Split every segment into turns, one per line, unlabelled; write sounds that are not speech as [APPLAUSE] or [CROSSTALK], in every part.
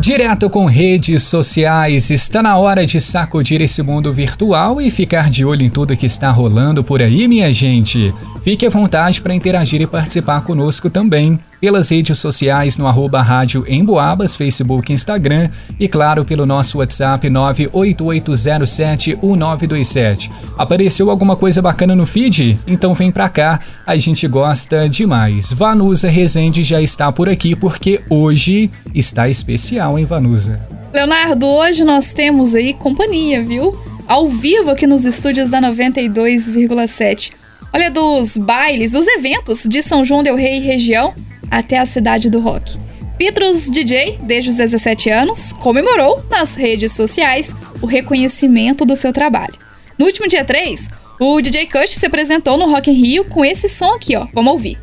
Direto com redes sociais, está na hora de sacudir esse mundo virtual e ficar de olho em tudo que está rolando por aí, minha gente. Fique à vontade para interagir e participar conosco também pelas redes sociais no arroba rádio Emboabas, Facebook Instagram e claro pelo nosso WhatsApp 988071927. Apareceu alguma coisa bacana no feed? Então vem pra cá, a gente gosta demais. Vanusa Rezende já está por aqui porque hoje está especial, hein Vanusa?
Leonardo, hoje nós temos aí companhia, viu? Ao vivo aqui nos estúdios da 92,7. Olha, dos bailes, dos eventos de São João Del Rei e região até a cidade do rock. Petrus DJ, desde os 17 anos, comemorou nas redes sociais o reconhecimento do seu trabalho. No último dia 3, o DJ Kush se apresentou no Rock in Rio com esse som aqui, ó. Vamos ouvir.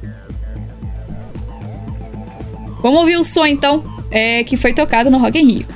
Vamos ouvir o som então, é, que foi tocado no Rock in Rio.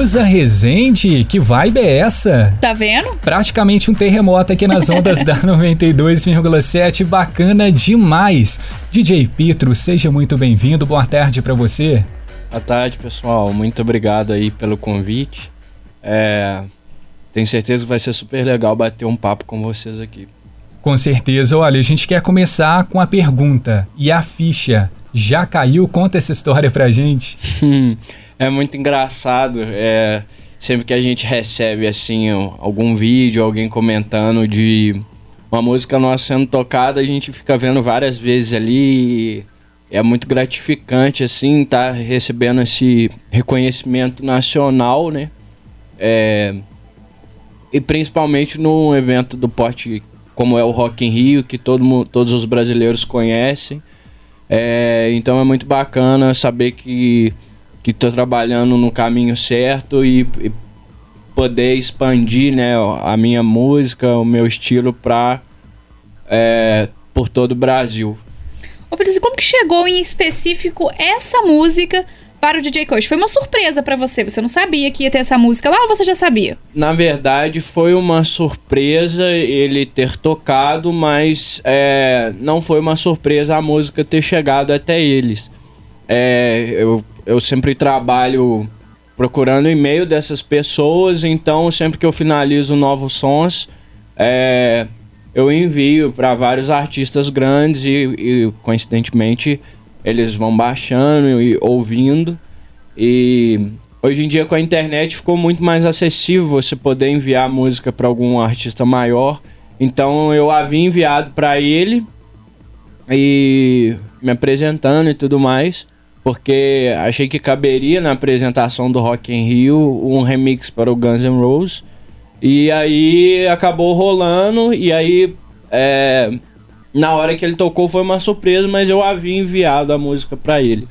Vanusa Rezende, que vibe é essa?
Tá vendo?
Praticamente um terremoto aqui nas ondas da [LAUGHS] 92,7, bacana demais. DJ Pitro, seja muito bem-vindo, boa tarde para você.
Boa tarde, pessoal, muito obrigado aí pelo convite. É, tenho certeza que vai ser super legal bater um papo com vocês aqui.
Com certeza, olha, a gente quer começar com a pergunta, e a ficha já caiu? Conta essa história pra gente. [LAUGHS]
é muito engraçado. É, sempre que a gente recebe assim algum vídeo, alguém comentando de uma música nossa sendo tocada, a gente fica vendo várias vezes ali. é muito gratificante assim estar tá recebendo esse reconhecimento nacional, né? É, e principalmente num evento do porte como é o Rock in Rio, que todo, todos os brasileiros conhecem. É, então é muito bacana saber que que estou trabalhando no caminho certo e, e, poder expandir né, a minha música, o meu estilo para é, por todo o Brasil.
Ô, Patrícia, como que chegou em específico essa música para o DJ Coach? Foi uma surpresa para você? Você não sabia que ia ter essa música lá ou você já sabia?
Na verdade, foi uma surpresa ele ter tocado, mas é, não foi uma surpresa a música ter chegado até eles. É, eu eu sempre trabalho procurando e-mail dessas pessoas, então sempre que eu finalizo novos sons, é, eu envio para vários artistas grandes e, e, coincidentemente eles vão baixando e ouvindo. E hoje em dia com a internet ficou muito mais acessível você poder enviar música para algum artista maior. Então eu havia enviado para ele e me apresentando e tudo mais porque achei que caberia na apresentação do Rock in Rio um remix para o Guns N' Roses. E aí acabou rolando, e aí é, na hora que ele tocou foi uma surpresa, mas eu havia enviado a música para ele.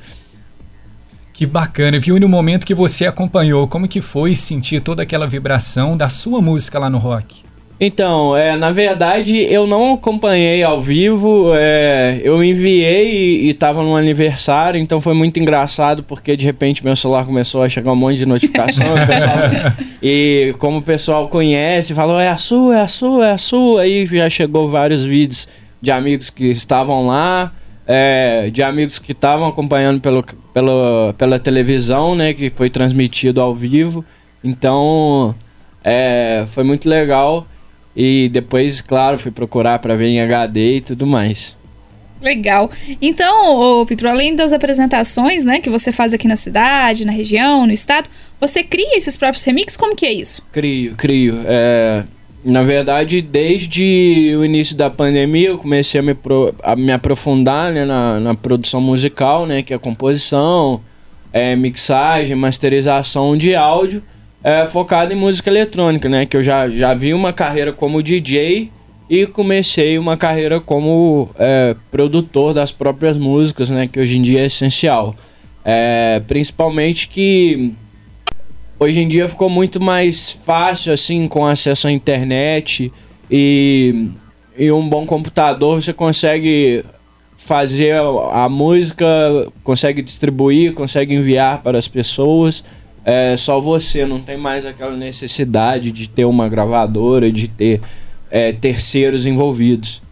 Que bacana, viu? E no momento que você acompanhou, como que foi sentir toda aquela vibração da sua música lá no rock?
Então, é, na verdade, eu não acompanhei ao vivo. É, eu enviei e, estava no aniversário, então foi muito engraçado porque de repente meu celular começou a chegar um monte de notificação. pessoal, [LAUGHS] e como o pessoal conhece, falou: é a sua, é a sua, é a sua. Aí já chegou vários vídeos de amigos que estavam lá. É, de amigos que estavam acompanhando pelo, pelo, pela televisão, né? Que foi transmitido ao vivo. Então, é, foi muito legal. E depois, claro, fui procurar para ver em HD e tudo mais.
Legal. Então, ô, Petro, além das apresentações, né, que você faz aqui na cidade, na região, no estado, você cria esses próprios remixes? Como que é isso?
Crio, crio. É, na verdade, desde o início da pandemia, eu comecei a me, pro, a me aprofundar né, na, na, produção musical, né, que é composição, é, mixagem, masterização de áudio, é, focado em música eletrônica, né, que eu já, já vi uma carreira como DJ e comecei uma carreira como é, produtor das próprias músicas, né, que hoje em dia é essencial. É, principalmente que hoje em dia ficou muito mais fácil, assim, com acesso à internet e, e um bom computador, você consegue fazer a música, consegue distribuir, consegue enviar para as pessoas. É só você, não tem mais aquela necessidade de ter uma gravadora, de ter é, terceiros envolvidos.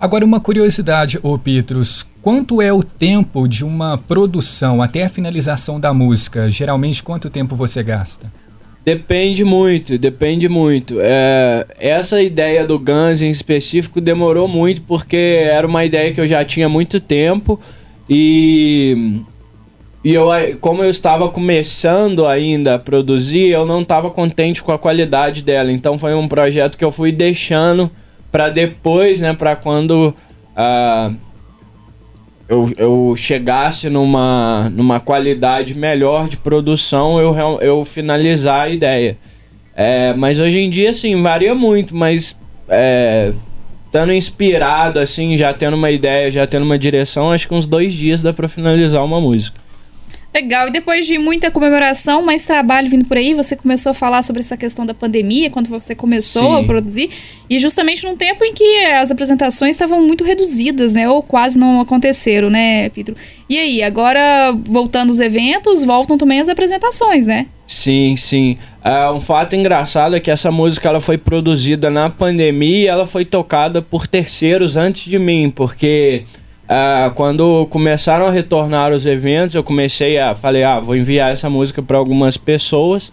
Agora, uma curiosidade, ô Petrus, quanto é o tempo de uma produção até a finalização da música? Geralmente, quanto tempo você gasta?
Depende muito, depende muito. É, essa ideia do Guns em específico demorou muito porque era uma ideia que eu já tinha há muito tempo e, e eu, como eu estava começando ainda a produzir, eu não estava contente com a qualidade dela. Então foi um projeto que eu fui deixando para depois, né, para quando uh, eu, eu chegasse numa, numa qualidade melhor de produção, eu, eu finalizar a ideia. É, mas hoje em dia, assim, varia muito, mas é, estando inspirado, assim, já tendo uma ideia, já tendo uma direção, acho que uns dois dias dá para finalizar uma música.
Legal. E depois de muita comemoração, mais trabalho vindo por aí, você começou a falar sobre essa questão da pandemia, quando você começou Sim. a produzir. E justamente num tempo em que as apresentações estavam muito reduzidas, né? Ou quase não aconteceram, né, Pedro? E aí, agora voltando os eventos, voltam também as apresentações, né?
Sim, sim. Uh, um fato engraçado é que essa música ela foi produzida na pandemia e ela foi tocada por terceiros antes de mim, porque Uh, quando começaram a retornar os eventos, eu comecei a. Falei, ah, vou enviar essa música para algumas pessoas.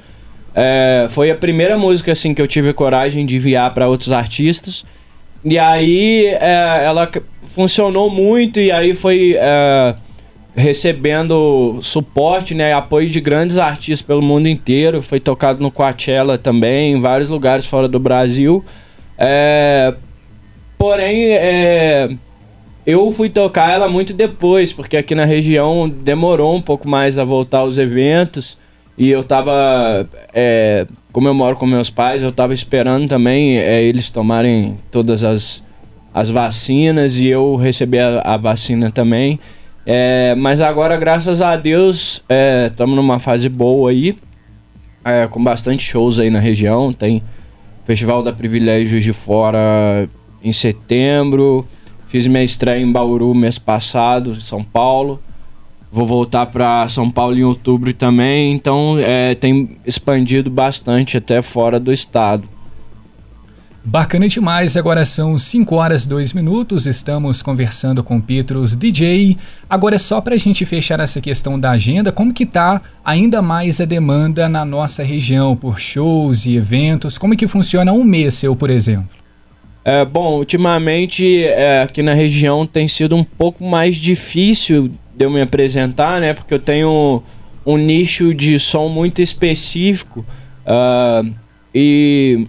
Uh, foi a primeira música assim que eu tive coragem de enviar para outros artistas. E aí uh, ela funcionou muito e aí foi eh, recebendo suporte, né, apoio de grandes artistas pelo mundo inteiro. Foi tocado no Coachella também, em vários lugares fora do Brasil. porém, eu fui tocar ela muito depois, porque aqui na região demorou um pouco mais a voltar aos eventos. E eu tava. É, como eu moro com meus pais, eu tava esperando também é, eles tomarem todas as, as vacinas e eu recebi a, a vacina também. É, mas agora, graças a Deus, estamos é, numa fase boa aí, é, com bastante shows aí na região. Tem Festival da Privilégios de Fora em setembro. Fiz minha estreia em Bauru mês passado, São Paulo. Vou voltar para São Paulo em outubro também, então é, tem expandido bastante até fora do estado.
Bacana demais, agora são 5 horas 2 minutos, estamos conversando com Petrus DJ. Agora é só para a gente fechar essa questão da agenda, como que tá ainda mais a demanda na nossa região por shows e eventos, como que funciona um mês seu, por exemplo?
É, bom, ultimamente é, aqui na região tem sido um pouco mais difícil de eu me apresentar, né? Porque eu tenho um nicho de som muito específico. Uh, e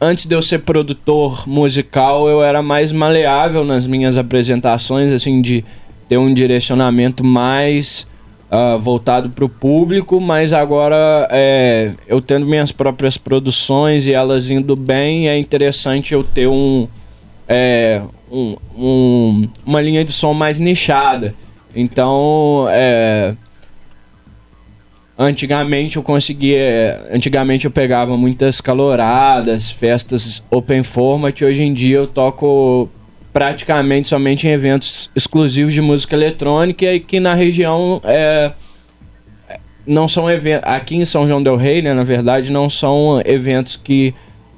antes de eu ser produtor musical, eu era mais maleável nas minhas apresentações, assim, de ter um direcionamento mais uh, voltado para o público, mas agora é, eu tendo minhas próprias produções e elas indo bem, é interessante eu ter um, é, um, um uma linha de som mais nichada. Então, é, antigamente eu conseguia, antigamente eu pegava muitas caloradas, festas open format, hoje em dia eu toco praticamente somente em eventos exclusivos de música eletrônica e que na região é, não são eventos. Aqui em São João Del Rei, né, na verdade, não são eventos que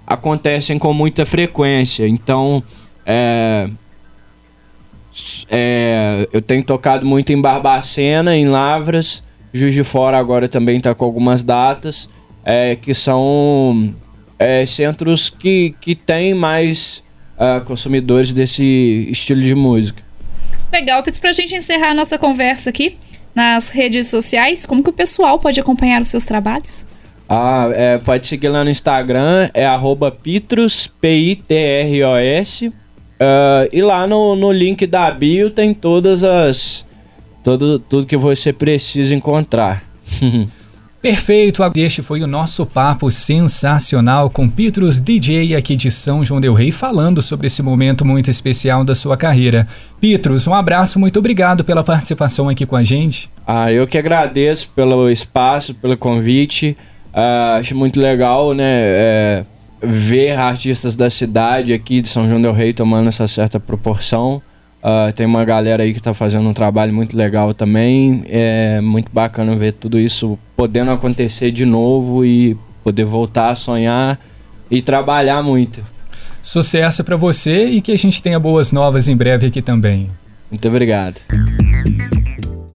acontecem com muita frequência. Então, é, é, eu tenho tocado muito em Barbacena, em Lavras, Juiz de Fora agora também está com algumas datas, é, que são é, centros que, que têm mais uh, consumidores desse estilo de música.
Legal, Pedro, para a gente encerrar a nossa conversa aqui nas redes sociais, como que o pessoal pode acompanhar os seus trabalhos?
Ah, é, pode seguir lá no Instagram, é arroba Pitros, P-I-T-R-O-S. Uh, e lá no, no link da bio tem todas as. Todo, tudo que você precisa encontrar. [LAUGHS]
Perfeito, este foi o nosso papo sensacional com Petrus DJ aqui de São João del Rei falando sobre esse momento muito especial da sua carreira. Petrus, um abraço, muito obrigado pela participação aqui com a gente.
Ah, eu que agradeço pelo espaço, pelo convite. Uh, acho muito legal, né, é, ver artistas da cidade aqui de São João del Rei tomando essa certa proporção. Uh, tem uma galera aí que está fazendo um trabalho muito legal também. É muito bacana ver tudo isso podendo acontecer de novo e poder voltar a sonhar e trabalhar muito.
Sucesso para você e que a gente tenha boas novas em breve aqui também.
Muito obrigado.